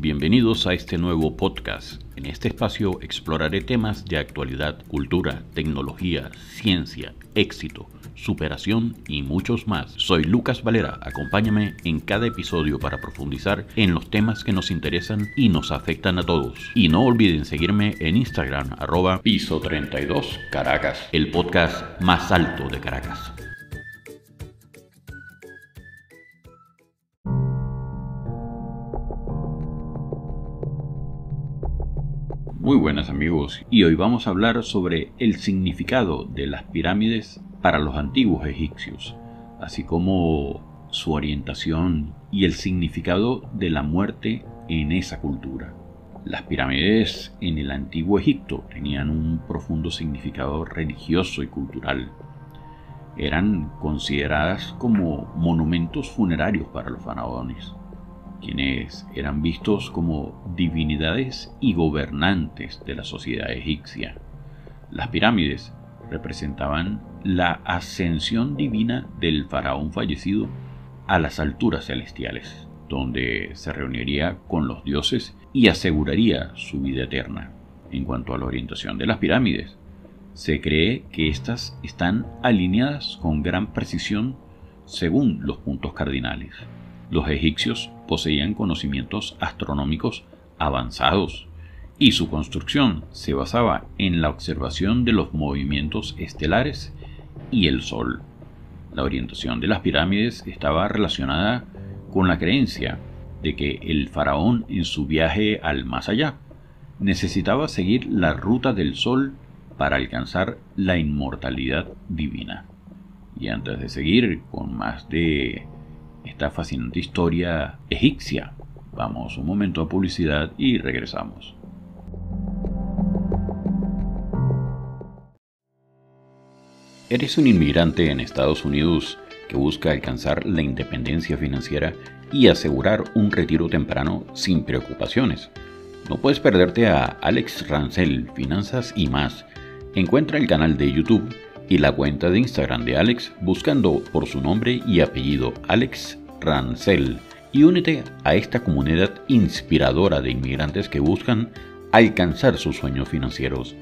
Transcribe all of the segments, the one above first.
Bienvenidos a este nuevo podcast. En este espacio exploraré temas de actualidad, cultura, tecnología, ciencia, éxito, superación y muchos más. Soy Lucas Valera, acompáñame en cada episodio para profundizar en los temas que nos interesan y nos afectan a todos. Y no olviden seguirme en Instagram, arroba piso 32 Caracas, el podcast más alto de Caracas. Muy buenas amigos, y hoy vamos a hablar sobre el significado de las pirámides para los antiguos egipcios, así como su orientación y el significado de la muerte en esa cultura. Las pirámides en el antiguo Egipto tenían un profundo significado religioso y cultural. Eran consideradas como monumentos funerarios para los faraones quienes eran vistos como divinidades y gobernantes de la sociedad egipcia. Las pirámides representaban la ascensión divina del faraón fallecido a las alturas celestiales, donde se reuniría con los dioses y aseguraría su vida eterna. En cuanto a la orientación de las pirámides, se cree que éstas están alineadas con gran precisión según los puntos cardinales. Los egipcios poseían conocimientos astronómicos avanzados y su construcción se basaba en la observación de los movimientos estelares y el Sol. La orientación de las pirámides estaba relacionada con la creencia de que el faraón en su viaje al más allá necesitaba seguir la ruta del Sol para alcanzar la inmortalidad divina. Y antes de seguir con más de esta fascinante historia egipcia. Vamos un momento a publicidad y regresamos. ¿Eres un inmigrante en Estados Unidos que busca alcanzar la independencia financiera y asegurar un retiro temprano sin preocupaciones? No puedes perderte a Alex Rancel, Finanzas y más. Encuentra el canal de YouTube y la cuenta de Instagram de Alex buscando por su nombre y apellido Alex Rancel y únete a esta comunidad inspiradora de inmigrantes que buscan alcanzar sus sueños financieros.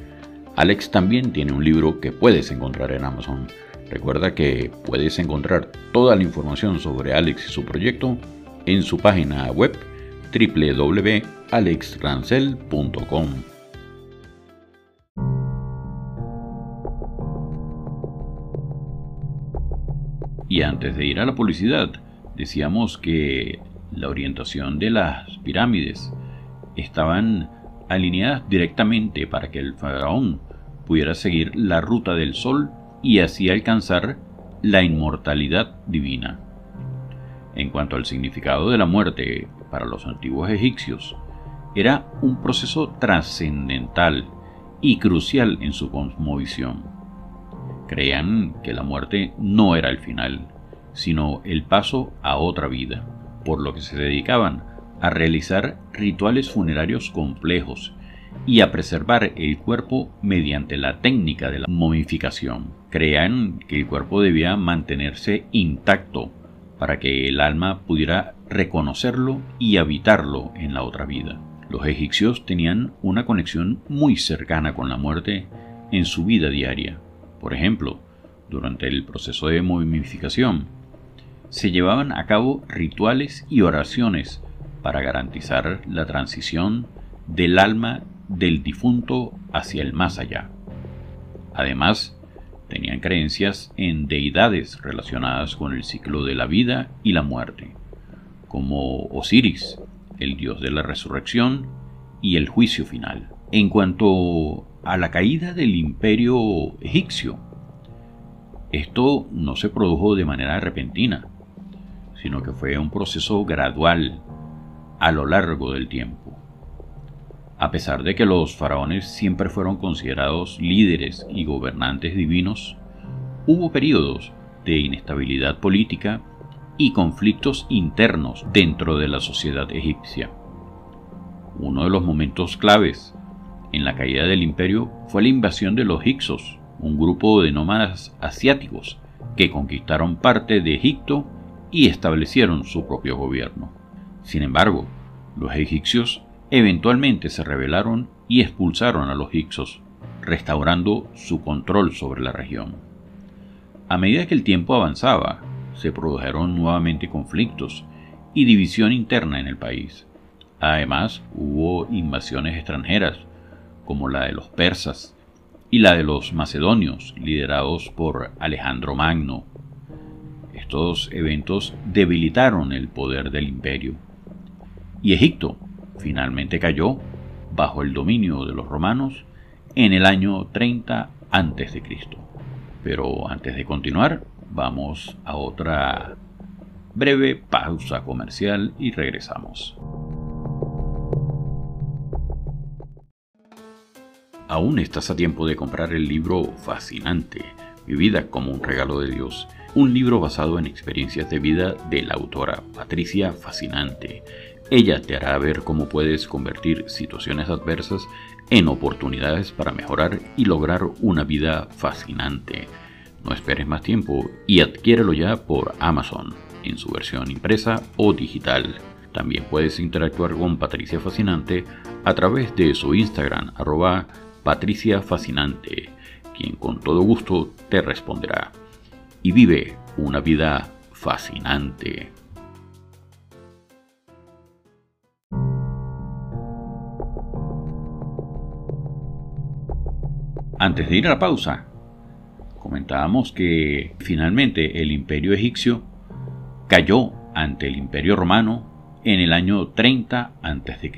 Alex también tiene un libro que puedes encontrar en Amazon. Recuerda que puedes encontrar toda la información sobre Alex y su proyecto en su página web www.alexrancel.com. Antes de ir a la publicidad, decíamos que la orientación de las pirámides estaban alineadas directamente para que el faraón pudiera seguir la ruta del sol y así alcanzar la inmortalidad divina. En cuanto al significado de la muerte para los antiguos egipcios, era un proceso trascendental y crucial en su cosmovisión. Creían que la muerte no era el final, sino el paso a otra vida, por lo que se dedicaban a realizar rituales funerarios complejos y a preservar el cuerpo mediante la técnica de la momificación. Creían que el cuerpo debía mantenerse intacto para que el alma pudiera reconocerlo y habitarlo en la otra vida. Los egipcios tenían una conexión muy cercana con la muerte en su vida diaria. Por ejemplo, durante el proceso de momificación, se llevaban a cabo rituales y oraciones para garantizar la transición del alma del difunto hacia el más allá. Además, tenían creencias en deidades relacionadas con el ciclo de la vida y la muerte, como Osiris, el dios de la resurrección y el juicio final. En cuanto a la caída del imperio egipcio, esto no se produjo de manera repentina, sino que fue un proceso gradual a lo largo del tiempo. A pesar de que los faraones siempre fueron considerados líderes y gobernantes divinos, hubo periodos de inestabilidad política y conflictos internos dentro de la sociedad egipcia. Uno de los momentos claves en la caída del imperio fue la invasión de los Hyksos, un grupo de nómadas asiáticos que conquistaron parte de Egipto y establecieron su propio gobierno. Sin embargo, Los egipcios eventualmente se rebelaron y expulsaron a los hicsos, restaurando su control sobre la región. A medida que el tiempo avanzaba, se produjeron nuevamente conflictos y división interna en el país. Además, hubo invasiones extranjeras, como la de los persas y la de los macedonios, liderados por Alejandro Magno. Estos eventos debilitaron el poder del imperio. Y Egipto finalmente cayó bajo el dominio de los romanos en el año 30 a.C. Pero antes de continuar, vamos a otra breve pausa comercial y regresamos. Aún estás a tiempo de comprar el libro fascinante, Mi vida como un regalo de Dios, un libro basado en experiencias de vida de la autora Patricia Fascinante. Ella te hará ver cómo puedes convertir situaciones adversas en oportunidades para mejorar y lograr una vida fascinante. No esperes más tiempo y adquiérelo ya por Amazon, en su versión impresa o digital. También puedes interactuar con Patricia Fascinante a través de su Instagram, arroba Patricia Fascinante, quien con todo gusto te responderá. Y vive una vida fascinante. Antes de ir a la pausa, comentábamos que finalmente el imperio egipcio cayó ante el imperio romano en el año 30 a.C.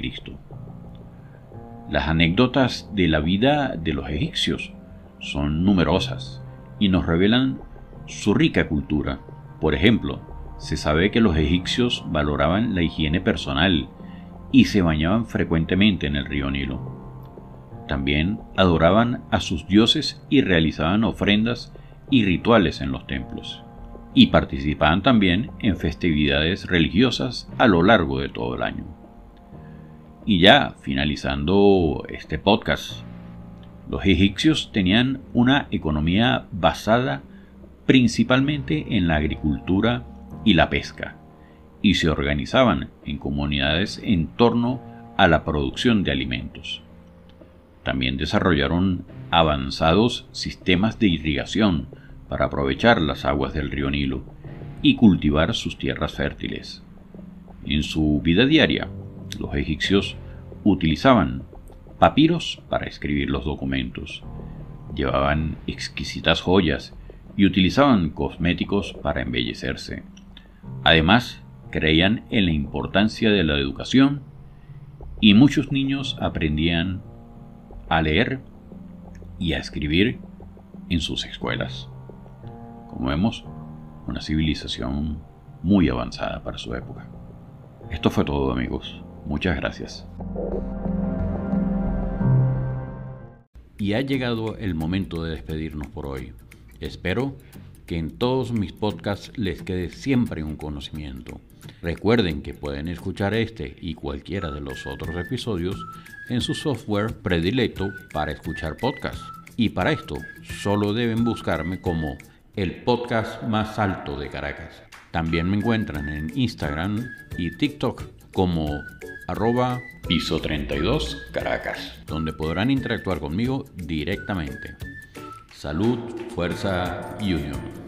Las anécdotas de la vida de los egipcios son numerosas y nos revelan su rica cultura. Por ejemplo, se sabe que los egipcios valoraban la higiene personal y se bañaban frecuentemente en el río Nilo. También adoraban a sus dioses y realizaban ofrendas y rituales en los templos. Y participaban también en festividades religiosas a lo largo de todo el año. Y ya finalizando este podcast, los egipcios tenían una economía basada principalmente en la agricultura y la pesca, y se organizaban en comunidades en torno a la producción de alimentos. También desarrollaron avanzados sistemas de irrigación para aprovechar las aguas del río Nilo y cultivar sus tierras fértiles. En su vida diaria, los egipcios utilizaban papiros para escribir los documentos, llevaban exquisitas joyas y utilizaban cosméticos para embellecerse. Además, creían en la importancia de la educación y muchos niños aprendían a leer y a escribir en sus escuelas. Como vemos, una civilización muy avanzada para su época. Esto fue todo amigos. Muchas gracias. Y ha llegado el momento de despedirnos por hoy. Espero que en todos mis podcasts les quede siempre un conocimiento. Recuerden que pueden escuchar este y cualquiera de los otros episodios en su software predilecto para escuchar podcasts. Y para esto solo deben buscarme como el podcast más alto de Caracas. También me encuentran en Instagram y TikTok como arroba piso 32 Caracas, donde podrán interactuar conmigo directamente. Salud, fuerza y unión.